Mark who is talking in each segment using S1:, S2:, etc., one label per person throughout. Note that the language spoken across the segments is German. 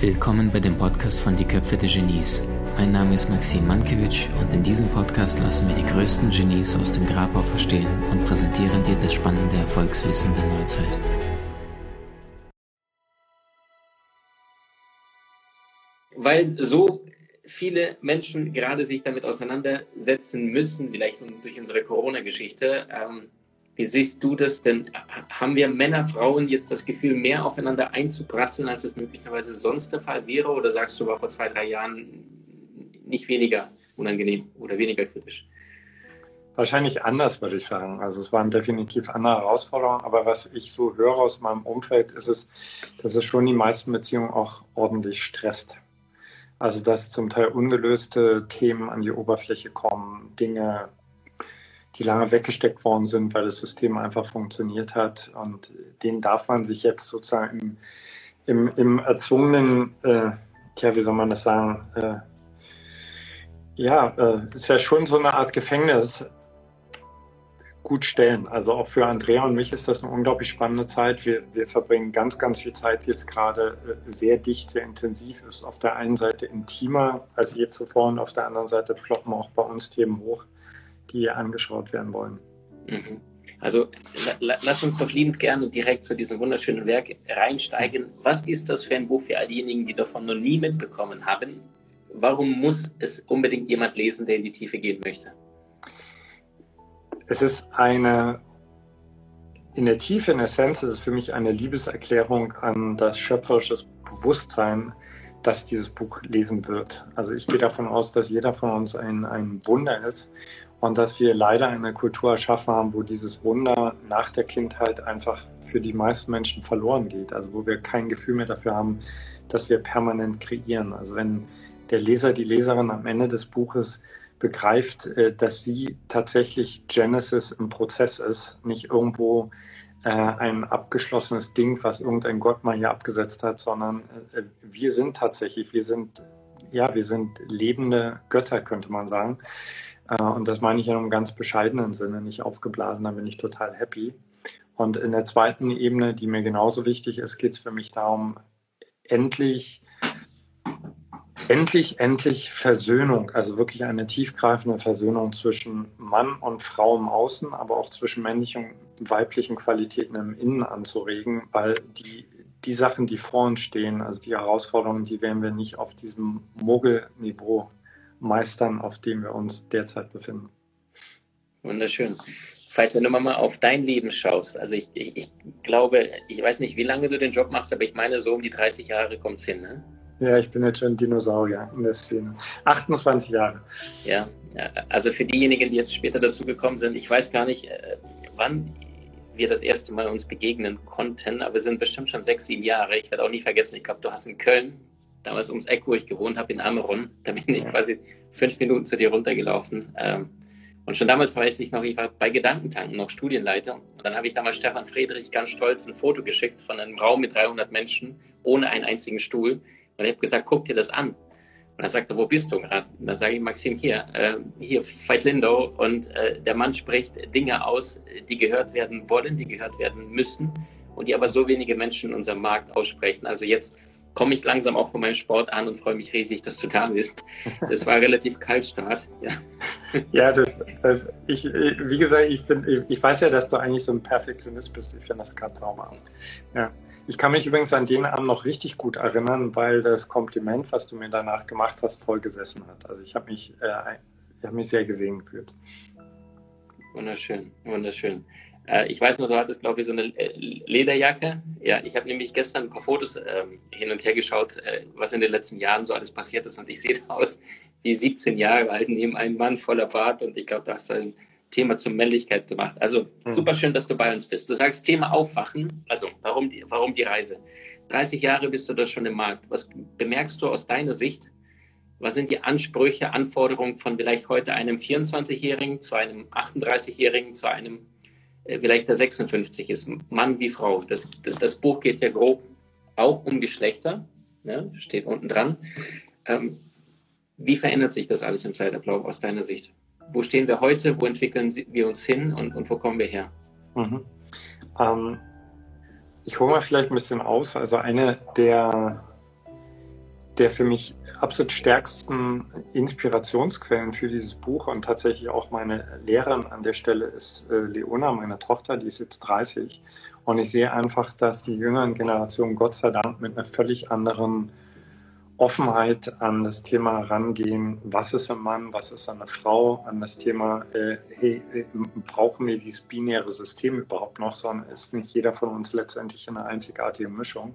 S1: Willkommen bei dem Podcast von Die Köpfe der Genies. Mein Name ist Maxim Mankewitsch und in diesem Podcast lassen wir die größten Genies aus dem Grabau verstehen und präsentieren dir das spannende Erfolgswissen der Neuzeit.
S2: Weil so viele Menschen gerade sich damit auseinandersetzen müssen, vielleicht durch unsere Corona-Geschichte. Ähm, wie siehst du das denn? Haben wir Männer, Frauen jetzt das Gefühl, mehr aufeinander einzuprasseln, als es möglicherweise sonst der Fall wäre? Oder sagst du, war vor zwei, drei Jahren nicht weniger unangenehm oder weniger kritisch?
S3: Wahrscheinlich anders, würde ich sagen. Also es waren definitiv andere Herausforderungen, aber was ich so höre aus meinem Umfeld, ist es, dass es schon die meisten Beziehungen auch ordentlich stresst. Also dass zum Teil ungelöste Themen an die Oberfläche kommen, Dinge, die lange weggesteckt worden sind, weil das System einfach funktioniert hat. Und den darf man sich jetzt sozusagen im, im, im erzwungenen, äh, tja, wie soll man das sagen, äh, ja, äh, ist ja schon so eine Art Gefängnis gut stellen. Also auch für Andrea und mich ist das eine unglaublich spannende Zeit. Wir, wir verbringen ganz, ganz viel Zeit jetzt gerade äh, sehr dicht, sehr intensiv. Ist auf der einen Seite intimer als je zuvor und auf der anderen Seite ploppen auch bei uns Themen hoch, die angeschaut werden wollen.
S2: Mhm. Also la lass uns doch liebend gerne direkt zu diesem wunderschönen Werk reinsteigen. Was ist das für ein Buch für all diejenigen, die davon noch nie mitbekommen haben? Warum muss es unbedingt jemand lesen, der in die Tiefe gehen möchte?
S3: Es ist eine, in der Tiefe, in Essenz, ist es für mich eine Liebeserklärung an das schöpferische Bewusstsein, das dieses Buch lesen wird. Also ich gehe davon aus, dass jeder von uns ein, ein Wunder ist und dass wir leider eine Kultur erschaffen haben, wo dieses Wunder nach der Kindheit einfach für die meisten Menschen verloren geht. Also wo wir kein Gefühl mehr dafür haben, dass wir permanent kreieren. Also wenn der Leser, die Leserin am Ende des Buches begreift, äh, dass sie tatsächlich Genesis im Prozess ist, nicht irgendwo äh, ein abgeschlossenes Ding, was irgendein Gott mal hier abgesetzt hat, sondern äh, wir sind tatsächlich, wir sind, ja, wir sind lebende Götter, könnte man sagen. Und das meine ich in einem ganz bescheidenen Sinne, nicht aufgeblasen, da bin ich total happy. Und in der zweiten Ebene, die mir genauso wichtig ist, geht es für mich darum, endlich endlich, endlich Versöhnung, also wirklich eine tiefgreifende Versöhnung zwischen Mann und Frau im Außen, aber auch zwischen männlichen und weiblichen Qualitäten im Innen anzuregen, weil die, die Sachen, die vor uns stehen, also die Herausforderungen, die werden wir nicht auf diesem Mogelniveau meistern, auf dem wir uns derzeit befinden.
S2: Wunderschön. Falls wenn du mal auf dein Leben schaust, also ich, ich, ich glaube, ich weiß nicht, wie lange du den Job machst, aber ich meine, so um die 30 Jahre kommt es hin, ne?
S3: Ja, ich bin jetzt schon Dinosaurier in der Szene. 28 Jahre.
S2: Ja, also für diejenigen, die jetzt später dazugekommen sind, ich weiß gar nicht, äh, wann wir das erste Mal uns begegnen konnten, aber wir sind bestimmt schon sechs, sieben Jahre. Ich werde auch nie vergessen, ich glaube, du hast in Köln, damals ums Eck, wo ich gewohnt habe, in Ameron, da bin ich quasi fünf Minuten zu dir runtergelaufen. Ähm, und schon damals weiß ich noch, ich war bei Gedankentanken noch Studienleiter. Und dann habe ich damals Stefan Friedrich ganz stolz ein Foto geschickt von einem Raum mit 300 Menschen ohne einen einzigen Stuhl. Und ich habe gesagt, guck dir das an. Und er sagte, wo bist du gerade? Und dann sage ich, Maxim, hier, äh, hier, Veit Lindau. Und äh, der Mann spricht Dinge aus, die gehört werden wollen, die gehört werden müssen und die aber so wenige Menschen in unserem Markt aussprechen. Also jetzt komme ich langsam auch von meinem Sport an und freue mich riesig, dass du da bist. Das war relativ Kaltstart.
S3: Ja, ja das, das heißt, ich, wie gesagt, ich, bin, ich, ich weiß ja, dass du eigentlich so ein Perfektionist bist. Ich finde das gerade sauber. Ja. Ich kann mich übrigens an den Abend noch richtig gut erinnern, weil das Kompliment, was du mir danach gemacht hast, voll gesessen hat. Also ich habe mich, äh, hab mich sehr gesehen gefühlt.
S2: Wunderschön, wunderschön. Äh, ich weiß nur, du hattest, glaube ich, so eine äh, Lederjacke. Ja, ich habe nämlich gestern ein paar Fotos ähm, hin und her geschaut, äh, was in den letzten Jahren so alles passiert ist. Und ich sehe aus wie 17 Jahre alt neben einem Mann voller Bart. Und ich glaube, da hast du ein Thema zur Männlichkeit gemacht. Also mhm. super schön, dass du bei uns bist. Du sagst Thema Aufwachen. Also warum die, warum die Reise? 30 Jahre bist du da schon im Markt. Was bemerkst du aus deiner Sicht? Was sind die Ansprüche, Anforderungen von vielleicht heute einem 24-Jährigen zu einem 38-Jährigen, zu einem vielleicht der 56 ist, Mann wie Frau? Das, das Buch geht ja grob auch um Geschlechter, ne? steht unten dran. Ähm, wie verändert sich das alles im Zeitablauf aus deiner Sicht? wo stehen wir heute, wo entwickeln wir uns hin und, und wo kommen wir her?
S3: Mhm. Ähm, ich hole mal vielleicht ein bisschen aus. Also eine der, der für mich absolut stärksten Inspirationsquellen für dieses Buch und tatsächlich auch meine Lehrerin an der Stelle ist äh, Leona, meine Tochter, die ist jetzt 30. Und ich sehe einfach, dass die jüngeren Generationen Gott sei Dank mit einer völlig anderen Offenheit an das Thema rangehen, was ist ein Mann, was ist eine Frau, an das Thema, äh, hey, äh, brauchen wir dieses binäre System überhaupt noch, sondern ist nicht jeder von uns letztendlich eine einzigartige Mischung.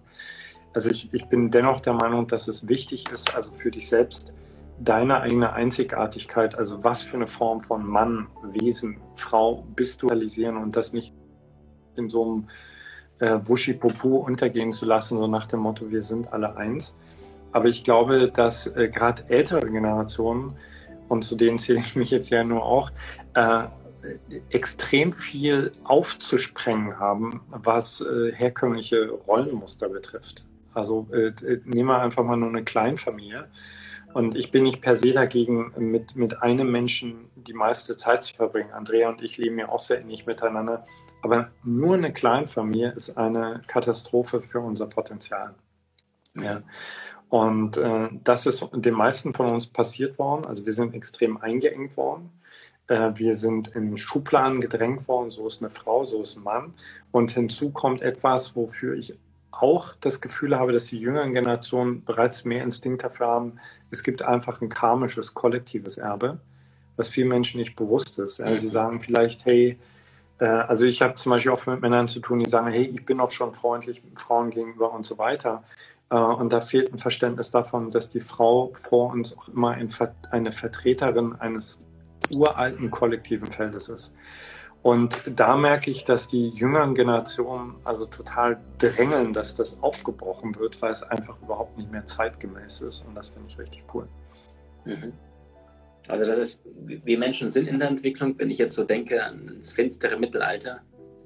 S3: Also ich, ich bin dennoch der Meinung, dass es wichtig ist, also für dich selbst deine eigene Einzigartigkeit, also was für eine Form von Mann, Wesen, Frau bist du realisieren und das nicht in so einem äh, Wuschi-Popu untergehen zu lassen, so nach dem Motto, wir sind alle eins aber ich glaube, dass äh, gerade ältere Generationen, und zu denen zähle ich mich jetzt ja nur auch, äh, extrem viel aufzusprengen haben, was äh, herkömmliche Rollenmuster betrifft. Also äh, nehmen wir einfach mal nur eine Kleinfamilie. Und ich bin nicht per se dagegen, mit, mit einem Menschen die meiste Zeit zu verbringen. Andrea und ich leben ja auch sehr ähnlich miteinander. Aber nur eine Kleinfamilie ist eine Katastrophe für unser Potenzial. Ja. Und äh, das ist den meisten von uns passiert worden. Also wir sind extrem eingeengt worden. Äh, wir sind in Schubladen gedrängt worden. So ist eine Frau, so ist ein Mann. Und hinzu kommt etwas, wofür ich auch das Gefühl habe, dass die jüngeren Generationen bereits mehr Instinkt dafür haben. Es gibt einfach ein karmisches, kollektives Erbe, was vielen Menschen nicht bewusst ist. Also sie sagen vielleicht, hey, äh, also ich habe zum Beispiel auch mit Männern zu tun, die sagen, hey, ich bin auch schon freundlich Frauen gegenüber und so weiter. Äh, und da fehlt ein Verständnis davon, dass die Frau vor uns auch immer eine Vertreterin eines uralten kollektiven Feldes ist. Und da merke ich, dass die jüngeren Generationen also total drängeln, dass das aufgebrochen wird, weil es einfach überhaupt nicht mehr zeitgemäß ist. Und das finde ich richtig cool.
S2: Mhm. Also das ist, wir Menschen sind in der Entwicklung, wenn ich jetzt so denke ans finstere Mittelalter,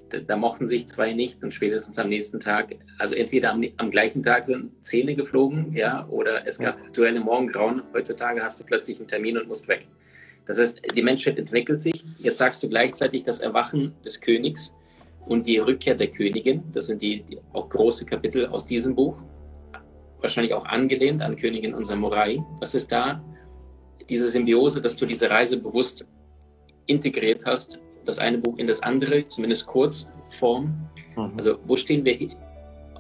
S2: da, da, mochten sich zwei nicht und spätestens am nächsten Tag, also entweder am, am gleichen Tag sind Zähne geflogen, ja, oder es gab aktuelle Morgengrauen. Heutzutage hast du plötzlich einen Termin und musst weg. Das heißt, die Menschheit entwickelt sich. Jetzt sagst du gleichzeitig das Erwachen des Königs und die Rückkehr der Königin. Das sind die, die auch große Kapitel aus diesem Buch. Wahrscheinlich auch angelehnt an Königin und Samurai. Was ist da diese Symbiose, dass du diese Reise bewusst integriert hast das eine Buch in das andere, zumindest Kurzform. Mhm. Also wo stehen wir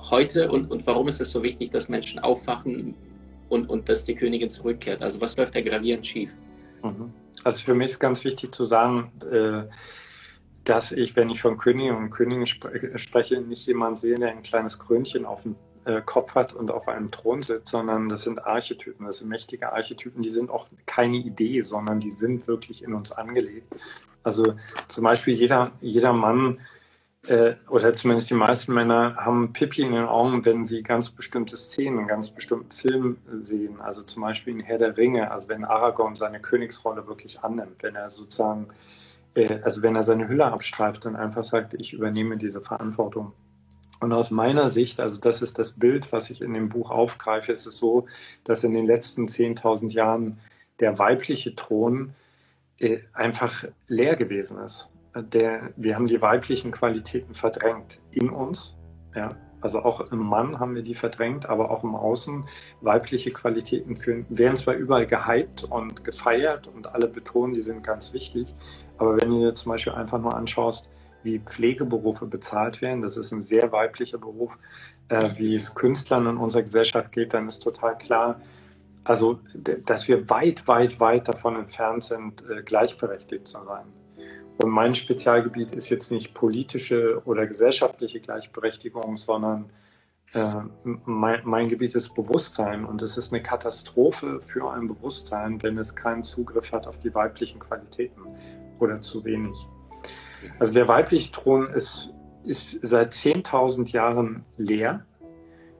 S2: heute und, und warum ist es so wichtig, dass Menschen aufwachen und, und dass die Königin zurückkehrt? Also was läuft da gravierend schief?
S3: Mhm. Also für mich ist ganz wichtig zu sagen, äh, dass ich, wenn ich von Königen und Königen spreche, nicht jemand sehe, der ein kleines Krönchen auf dem äh, Kopf hat und auf einem Thron sitzt, sondern das sind Archetypen, das sind mächtige Archetypen, die sind auch keine Idee, sondern die sind wirklich in uns angelegt. Also zum Beispiel jeder, jeder Mann äh, oder zumindest die meisten Männer haben Pipi in den Augen, wenn sie ganz bestimmte Szenen, ganz bestimmten Film sehen. Also zum Beispiel in Herr der Ringe, also wenn Aragorn seine Königsrolle wirklich annimmt, wenn er sozusagen, äh, also wenn er seine Hülle abstreift und einfach sagt, ich übernehme diese Verantwortung. Und aus meiner Sicht, also das ist das Bild, was ich in dem Buch aufgreife, ist es so, dass in den letzten 10.000 Jahren der weibliche Thron äh, einfach leer gewesen ist. Der, wir haben die weiblichen Qualitäten verdrängt in uns. Ja, also auch im Mann haben wir die verdrängt, aber auch im Außen. Weibliche Qualitäten führen, werden zwar überall gehypt und gefeiert und alle betonen, die sind ganz wichtig. Aber wenn du dir zum Beispiel einfach nur anschaust, wie Pflegeberufe bezahlt werden, das ist ein sehr weiblicher Beruf, äh, wie es Künstlern in unserer Gesellschaft geht, dann ist total klar, also, dass wir weit, weit, weit davon entfernt sind, äh, gleichberechtigt zu sein. Und mein Spezialgebiet ist jetzt nicht politische oder gesellschaftliche Gleichberechtigung, sondern äh, mein, mein, Gebiet ist Bewusstsein. Und es ist eine Katastrophe für ein Bewusstsein, wenn es keinen Zugriff hat auf die weiblichen Qualitäten oder zu wenig. Also der weibliche Thron ist, ist seit 10.000 Jahren leer.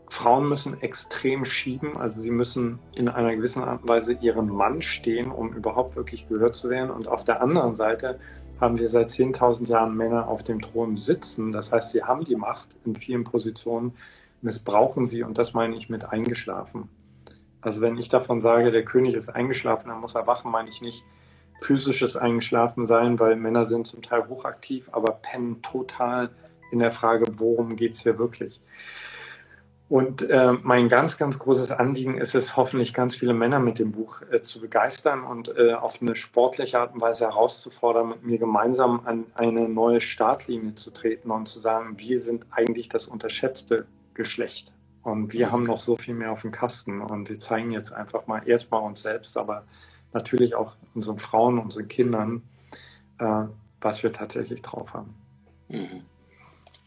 S3: Frauen müssen extrem schieben, also sie müssen in einer gewissen Art und Weise ihren Mann stehen, um überhaupt wirklich gehört zu werden. Und auf der anderen Seite haben wir seit 10.000 Jahren Männer auf dem Thron sitzen. Das heißt, sie haben die Macht in vielen Positionen, missbrauchen sie und das meine ich mit eingeschlafen. Also wenn ich davon sage, der König ist eingeschlafen, dann muss er wachen, meine ich nicht, physisches Eingeschlafensein, weil Männer sind zum Teil hochaktiv, aber pennen total in der Frage, worum geht es hier wirklich. Und äh, mein ganz, ganz großes Anliegen ist es, hoffentlich ganz viele Männer mit dem Buch äh, zu begeistern und äh, auf eine sportliche Art und Weise herauszufordern, mit mir gemeinsam an eine neue Startlinie zu treten und zu sagen, wir sind eigentlich das unterschätzte Geschlecht. Und wir haben noch so viel mehr auf dem Kasten. Und wir zeigen jetzt einfach mal erstmal uns selbst, aber natürlich auch unseren Frauen, unseren Kindern, äh, was wir tatsächlich drauf haben.
S2: Mhm.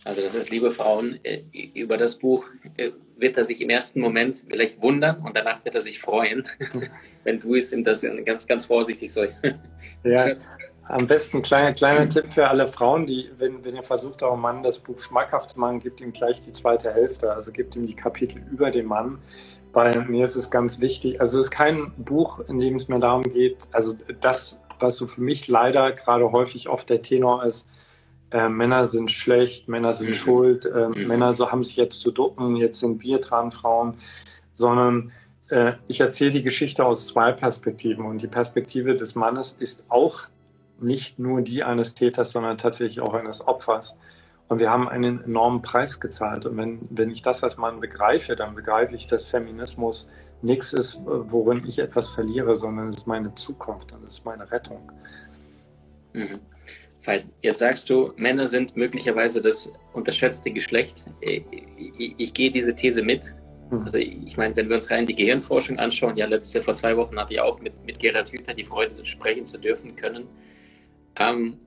S2: Also das ist, liebe Frauen, äh, über das Buch äh, wird er sich im ersten Moment vielleicht wundern und danach wird er sich freuen, wenn du es ihm das ganz, ganz vorsichtig so.
S3: Ja, am besten kleiner, kleiner Tipp für alle Frauen, die, wenn, wenn ihr versucht, eurem Mann das Buch schmackhaft zu machen, gebt ihm gleich die zweite Hälfte, also gebt ihm die Kapitel über den Mann. Bei mir ist es ganz wichtig, also es ist kein Buch, in dem es mir darum geht, also das, was so für mich leider gerade häufig oft der Tenor ist, äh, Männer sind schlecht, Männer sind mhm. schuld, äh, mhm. Männer so haben sich jetzt zu ducken, jetzt sind wir dran, Frauen, sondern äh, ich erzähle die Geschichte aus zwei Perspektiven und die Perspektive des Mannes ist auch nicht nur die eines Täters, sondern tatsächlich auch eines Opfers. Und wir haben einen enormen Preis gezahlt. Und wenn, wenn ich das als Mann begreife, dann begreife ich, dass Feminismus nichts ist, worin ich etwas verliere, sondern es ist meine Zukunft und es ist meine Rettung.
S2: Mhm. Weil jetzt sagst du, Männer sind möglicherweise das unterschätzte Geschlecht. Ich, ich, ich gehe diese These mit. Hm. Also ich meine, wenn wir uns rein die Gehirnforschung anschauen, ja, letzte, vor zwei Wochen hatte ich auch mit, mit Gerhard Hüther die Freude, sprechen zu dürfen können. Ähm,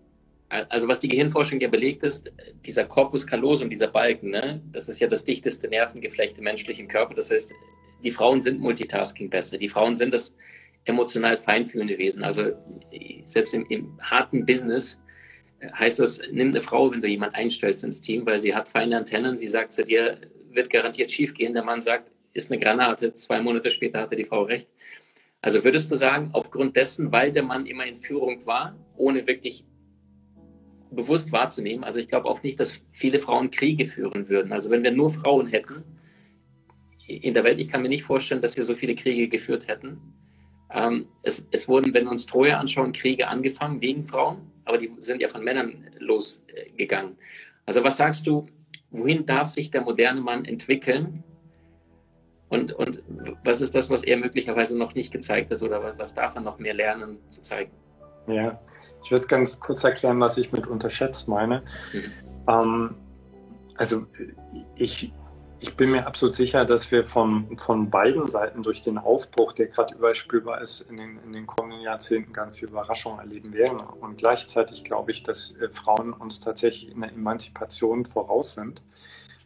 S2: also was die Gehirnforschung ja belegt ist, dieser Corpus callosum, dieser Balken, ne, das ist ja das dichteste Nervengeflecht im menschlichen Körper. Das heißt, die Frauen sind Multitasking besser. Die Frauen sind das emotional feinfühlende Wesen. Also selbst im, im harten Business heißt das, nimm eine Frau, wenn du jemand einstellst ins Team, weil sie hat feine Antennen, sie sagt zu dir, wird garantiert schief gehen. Der Mann sagt, ist eine Granate, zwei Monate später hatte die Frau recht. Also würdest du sagen, aufgrund dessen, weil der Mann immer in Führung war, ohne wirklich bewusst wahrzunehmen, also ich glaube auch nicht, dass viele Frauen Kriege führen würden. Also wenn wir nur Frauen hätten in der Welt, ich kann mir nicht vorstellen, dass wir so viele Kriege geführt hätten. Ähm, es, es wurden, wenn wir uns Troja anschauen, Kriege angefangen wegen Frauen aber die sind ja von Männern losgegangen. Also was sagst du, wohin darf sich der moderne Mann entwickeln? Und, und was ist das, was er möglicherweise noch nicht gezeigt hat oder was darf er noch mehr lernen zu zeigen?
S3: Ja, ich würde ganz kurz erklären, was ich mit unterschätzt meine. Mhm. Ähm, also ich, ich bin mir absolut sicher, dass wir von, von beiden Seiten durch den Aufbruch, der gerade überspülbar ist, in den, in den kommenden Jahrzehnten ganz viel Überraschung erleben werden. Und gleichzeitig glaube ich, dass äh, Frauen uns tatsächlich in der Emanzipation voraus sind,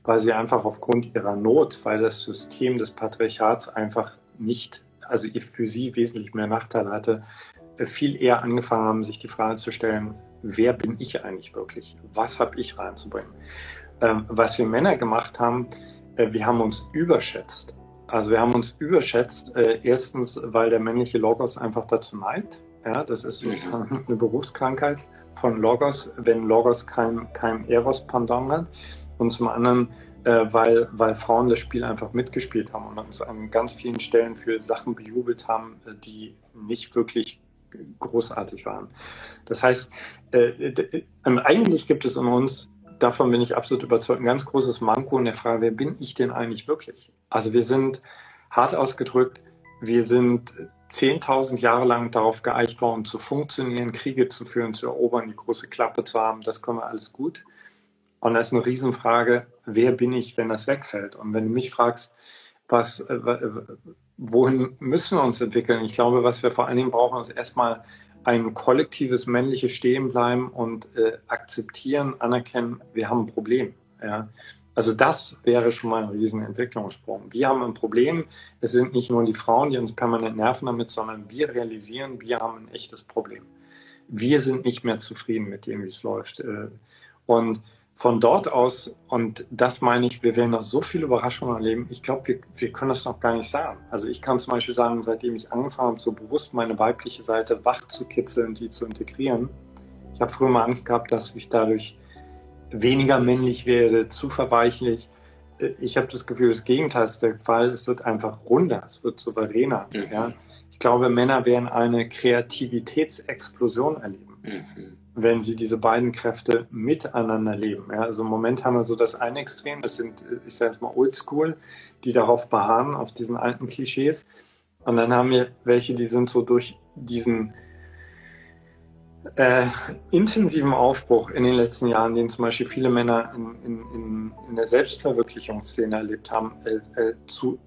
S3: weil sie einfach aufgrund ihrer Not, weil das System des Patriarchats einfach nicht, also für sie wesentlich mehr Nachteile hatte, äh, viel eher angefangen haben, sich die Frage zu stellen, wer bin ich eigentlich wirklich? Was habe ich reinzubringen? Ähm, was wir Männer gemacht haben, wir haben uns überschätzt. Also wir haben uns überschätzt, äh, erstens, weil der männliche Logos einfach dazu neigt. Ja, das ist sozusagen mhm. eine Berufskrankheit von Logos, wenn Logos kein, kein Eros-Pendant hat. Und zum anderen, äh, weil, weil Frauen das Spiel einfach mitgespielt haben und uns an ganz vielen Stellen für Sachen bejubelt haben, äh, die nicht wirklich großartig waren. Das heißt, äh, eigentlich gibt es in uns davon bin ich absolut überzeugt, ein ganz großes Manko in der Frage, wer bin ich denn eigentlich wirklich? Also wir sind hart ausgedrückt, wir sind 10.000 Jahre lang darauf geeicht worden, zu funktionieren, Kriege zu führen, zu erobern, die große Klappe zu haben. Das können wir alles gut. Und da ist eine Riesenfrage, wer bin ich, wenn das wegfällt? Und wenn du mich fragst, was, äh, wohin müssen wir uns entwickeln? Ich glaube, was wir vor allen Dingen brauchen, ist erstmal ein kollektives männliches Stehenbleiben und äh, akzeptieren, anerkennen, wir haben ein Problem. Ja. Also das wäre schon mal ein riesen Entwicklungssprung. Wir haben ein Problem. Es sind nicht nur die Frauen, die uns permanent nerven damit, sondern wir realisieren, wir haben ein echtes Problem. Wir sind nicht mehr zufrieden mit dem, wie es läuft. Äh. Und von dort aus, und das meine ich, wir werden noch so viele Überraschungen erleben, ich glaube, wir, wir können das noch gar nicht sagen. Also ich kann zum Beispiel sagen, seitdem ich angefangen habe, so bewusst meine weibliche Seite wach zu kitzeln, die zu integrieren, ich habe früher mal Angst gehabt, dass ich dadurch weniger männlich werde, zu verweichlich. Ich habe das Gefühl, das Gegenteil ist der Fall. Es wird einfach runder, es wird souveräner. Mhm. Ja? ich glaube, Männer werden eine Kreativitätsexplosion erleben, mhm. Wenn sie diese beiden Kräfte miteinander leben. Ja, also im Moment haben wir so das eine Extrem, das sind, ich sage jetzt mal Oldschool, die darauf beharren, auf diesen alten Klischees. Und dann haben wir welche, die sind so durch diesen äh, intensiven Aufbruch in den letzten Jahren, den zum Beispiel viele Männer in, in, in der Selbstverwirklichungsszene erlebt haben, äh, äh, zu,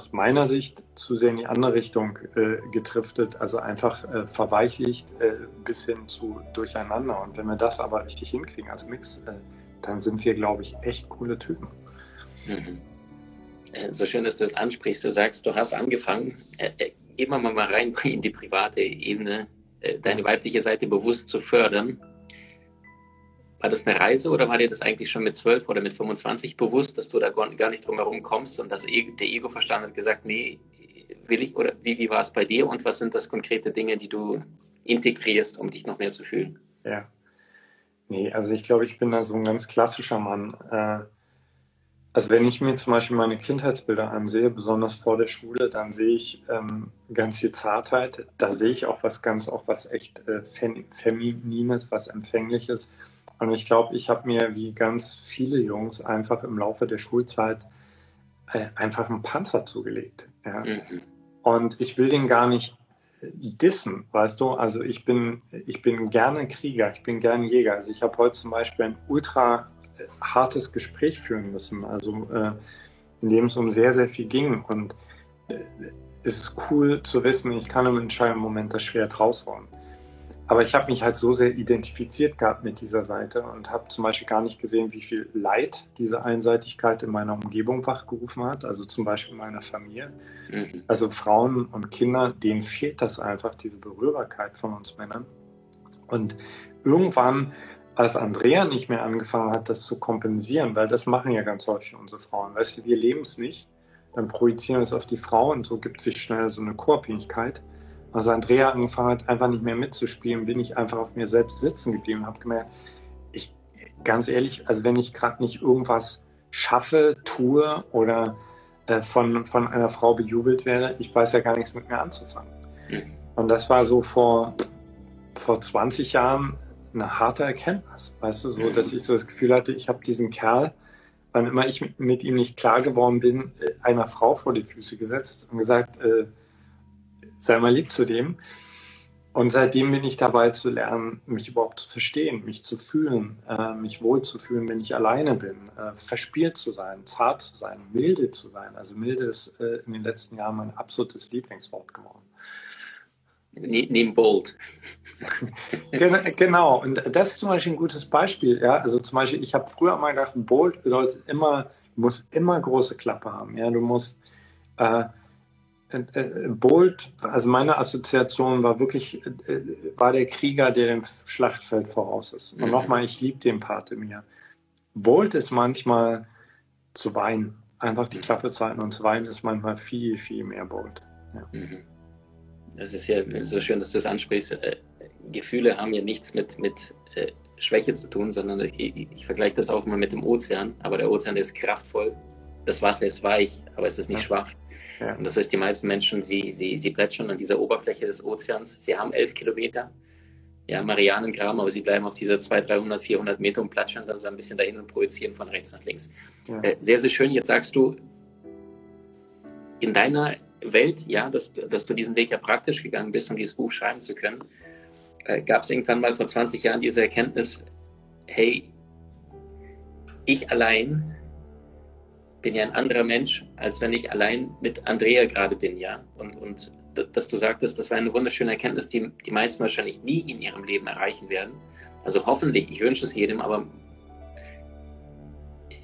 S3: aus meiner Sicht zu sehr in die andere Richtung äh, getriftet, also einfach äh, verweichlicht äh, bis hin zu durcheinander. Und wenn wir das aber richtig hinkriegen als Mix, dann sind wir, glaube ich, echt coole Typen.
S2: Mhm. So schön, dass du das ansprichst. Du sagst, du hast angefangen. Gehen wir mal rein in die private Ebene äh, deine weibliche Seite bewusst zu fördern. War das eine Reise oder war dir das eigentlich schon mit 12 oder mit 25 bewusst, dass du da gar nicht drum herum kommst und dass e-, der Ego-Verstand hat gesagt, nee, will ich oder wie, wie war es bei dir und was sind das konkrete Dinge, die du integrierst, um dich noch mehr zu fühlen?
S3: Ja. Nee, also ich glaube, ich bin da so ein ganz klassischer Mann. Äh, also wenn ich mir zum Beispiel meine Kindheitsbilder ansehe, besonders vor der Schule, dann sehe ich ähm, ganz viel Zartheit. Da sehe ich auch was ganz, auch was echt äh, Feminines, was Empfängliches. Und ich glaube, ich habe mir wie ganz viele Jungs einfach im Laufe der Schulzeit äh, einfach einen Panzer zugelegt. Ja? Mhm. Und ich will den gar nicht äh, dissen, weißt du? Also ich bin, ich bin gerne Krieger, ich bin gerne Jäger. Also ich habe heute zum Beispiel ein ultra hartes Gespräch führen müssen, also äh, in dem es um sehr, sehr viel ging. Und äh, es ist cool zu wissen, ich kann im entscheidenden Moment das Schwert rausholen. Aber ich habe mich halt so sehr identifiziert gehabt mit dieser Seite und habe zum Beispiel gar nicht gesehen, wie viel Leid diese Einseitigkeit in meiner Umgebung wachgerufen hat, also zum Beispiel in meiner Familie. Mhm. Also Frauen und Kinder, denen fehlt das einfach, diese Berührbarkeit von uns Männern. Und irgendwann als Andrea nicht mehr angefangen hat, das zu kompensieren, weil das machen ja ganz häufig unsere Frauen. Weißt du, wir leben es nicht, dann projizieren wir es auf die Frau und so gibt sich schnell so eine Co-Abhängigkeit. Als Andrea angefangen hat, einfach nicht mehr mitzuspielen, bin ich einfach auf mir selbst sitzen geblieben und habe gemerkt, ich, ganz ehrlich, also wenn ich gerade nicht irgendwas schaffe, tue oder äh, von, von einer Frau bejubelt werde, ich weiß ja gar nichts mit mir anzufangen. Mhm. Und das war so vor, vor 20 Jahren eine harte Erkenntnis, weißt du, so, dass ich so das Gefühl hatte, ich habe diesen Kerl, wann immer ich mit ihm nicht klar geworden bin, äh, einer Frau vor die Füße gesetzt und gesagt, äh, sei mal lieb zu dem. Und seitdem bin ich dabei zu lernen, mich überhaupt zu verstehen, mich zu fühlen, äh, mich wohl zu fühlen, wenn ich alleine bin, äh, verspielt zu sein, zart zu sein, milde zu sein. Also milde ist äh, in den letzten Jahren mein absolutes Lieblingswort geworden.
S2: Neben Bold.
S3: genau, und das ist zum Beispiel ein gutes Beispiel. Ja? Also zum Beispiel, ich habe früher mal gedacht, Bold bedeutet immer, du musst immer große Klappe haben. Ja? Du musst äh, Bold, also meine Assoziation war wirklich, äh, war der Krieger, der dem Schlachtfeld voraus ist. Und mhm. nochmal, ich liebe den Part in mir. Bold ist manchmal zu weinen. Einfach die Klappe zu halten und zu weinen ist manchmal viel, viel mehr Bold. Ja. Mhm
S2: das ist ja so schön, dass du es das ansprichst. Äh, Gefühle haben ja nichts mit, mit äh, Schwäche zu tun, sondern ich, ich, ich vergleiche das auch immer mit dem Ozean. Aber der Ozean ist kraftvoll. Das Wasser ist weich, aber es ist nicht ja. schwach. Ja. Und das heißt, die meisten Menschen, sie, sie, sie plätschern an dieser Oberfläche des Ozeans. Sie haben elf Kilometer, ja, Marianengraben, aber sie bleiben auf dieser 200, 300, 400 Meter und plätschern dann so ein bisschen dahin und projizieren von rechts nach links. Ja. Äh, sehr, sehr schön. Jetzt sagst du, in deiner Welt, ja, dass, dass du diesen Weg ja praktisch gegangen bist, um dieses Buch schreiben zu können, äh, gab es irgendwann mal vor 20 Jahren diese Erkenntnis, hey, ich allein bin ja ein anderer Mensch, als wenn ich allein mit Andrea gerade bin, ja. Und, und dass du sagtest, das war eine wunderschöne Erkenntnis, die die meisten wahrscheinlich nie in ihrem Leben erreichen werden. Also hoffentlich, ich wünsche es jedem, aber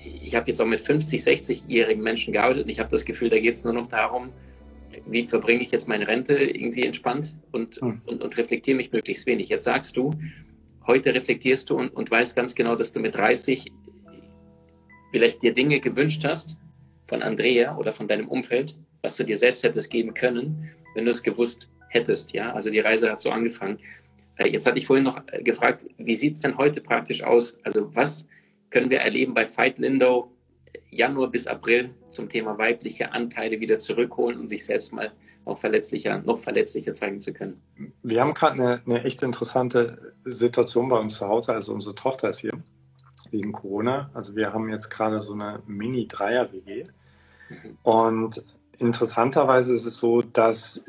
S2: ich habe jetzt auch mit 50, 60-jährigen Menschen gearbeitet und ich habe das Gefühl, da geht es nur noch darum, wie verbringe ich jetzt meine Rente irgendwie entspannt und, hm. und, und reflektiere mich möglichst wenig. Jetzt sagst du, heute reflektierst du und, und weißt ganz genau, dass du mit 30 vielleicht dir Dinge gewünscht hast von Andrea oder von deinem Umfeld, was du dir selbst hättest geben können, wenn du es gewusst hättest. Ja, also die Reise hat so angefangen. Äh, jetzt hatte ich vorhin noch äh, gefragt, wie sieht es denn heute praktisch aus? Also was können wir erleben bei Fight Lindo Januar bis April zum Thema weibliche Anteile wieder zurückholen und sich selbst mal auch verletzlicher, noch verletzlicher zeigen zu können.
S3: Wir haben gerade eine, eine echt interessante Situation bei uns zu Hause. Also unsere Tochter ist hier wegen Corona. Also wir haben jetzt gerade so eine Mini-Dreier-WG. Mhm. Und interessanterweise ist es so, dass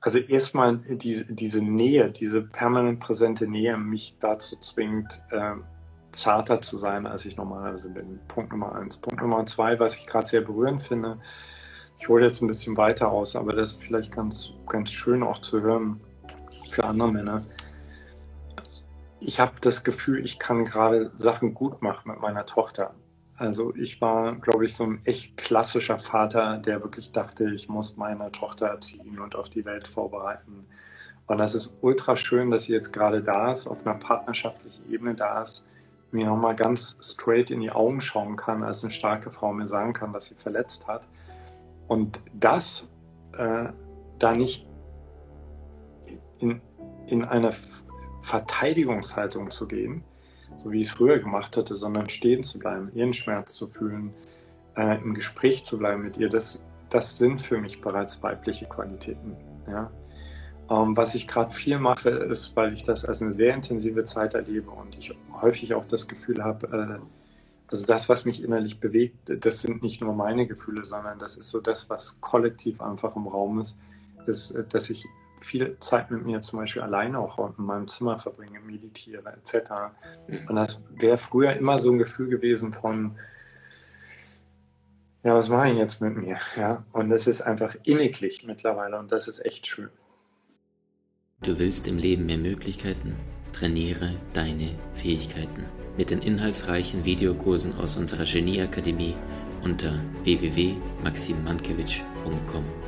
S3: also erstmal diese, diese Nähe, diese permanent präsente Nähe mich dazu zwingt, äh, zarter zu sein, als ich normalerweise bin. Punkt Nummer eins. Punkt Nummer zwei, was ich gerade sehr berührend finde, ich hole jetzt ein bisschen weiter aus, aber das ist vielleicht ganz, ganz schön auch zu hören für andere Männer. Ich habe das Gefühl, ich kann gerade Sachen gut machen mit meiner Tochter. Also ich war, glaube ich, so ein echt klassischer Vater, der wirklich dachte, ich muss meine Tochter erziehen und auf die Welt vorbereiten. Und das ist ultra schön, dass sie jetzt gerade da ist, auf einer partnerschaftlichen Ebene da ist, mir nochmal ganz straight in die Augen schauen kann, als eine starke Frau mir sagen kann, was sie verletzt hat. Und das äh, da nicht in, in eine Verteidigungshaltung zu gehen, so wie ich es früher gemacht hatte, sondern stehen zu bleiben, ihren Schmerz zu fühlen, äh, im Gespräch zu bleiben mit ihr, das, das sind für mich bereits weibliche Qualitäten. Ja? Ähm, was ich gerade viel mache, ist, weil ich das als eine sehr intensive Zeit erlebe und ich häufig auch das Gefühl habe, äh, also das, was mich innerlich bewegt, das sind nicht nur meine Gefühle, sondern das ist so das, was kollektiv einfach im Raum ist, ist, äh, dass ich viel Zeit mit mir zum Beispiel alleine auch in meinem Zimmer verbringe, meditiere etc. Mhm. Und das wäre früher immer so ein Gefühl gewesen von, ja, was mache ich jetzt mit mir? Ja, und das ist einfach inniglich mittlerweile und das ist echt schön.
S1: Du willst im Leben mehr Möglichkeiten? Trainiere deine Fähigkeiten mit den inhaltsreichen Videokursen aus unserer Genieakademie unter www.maximmankiewicz.com.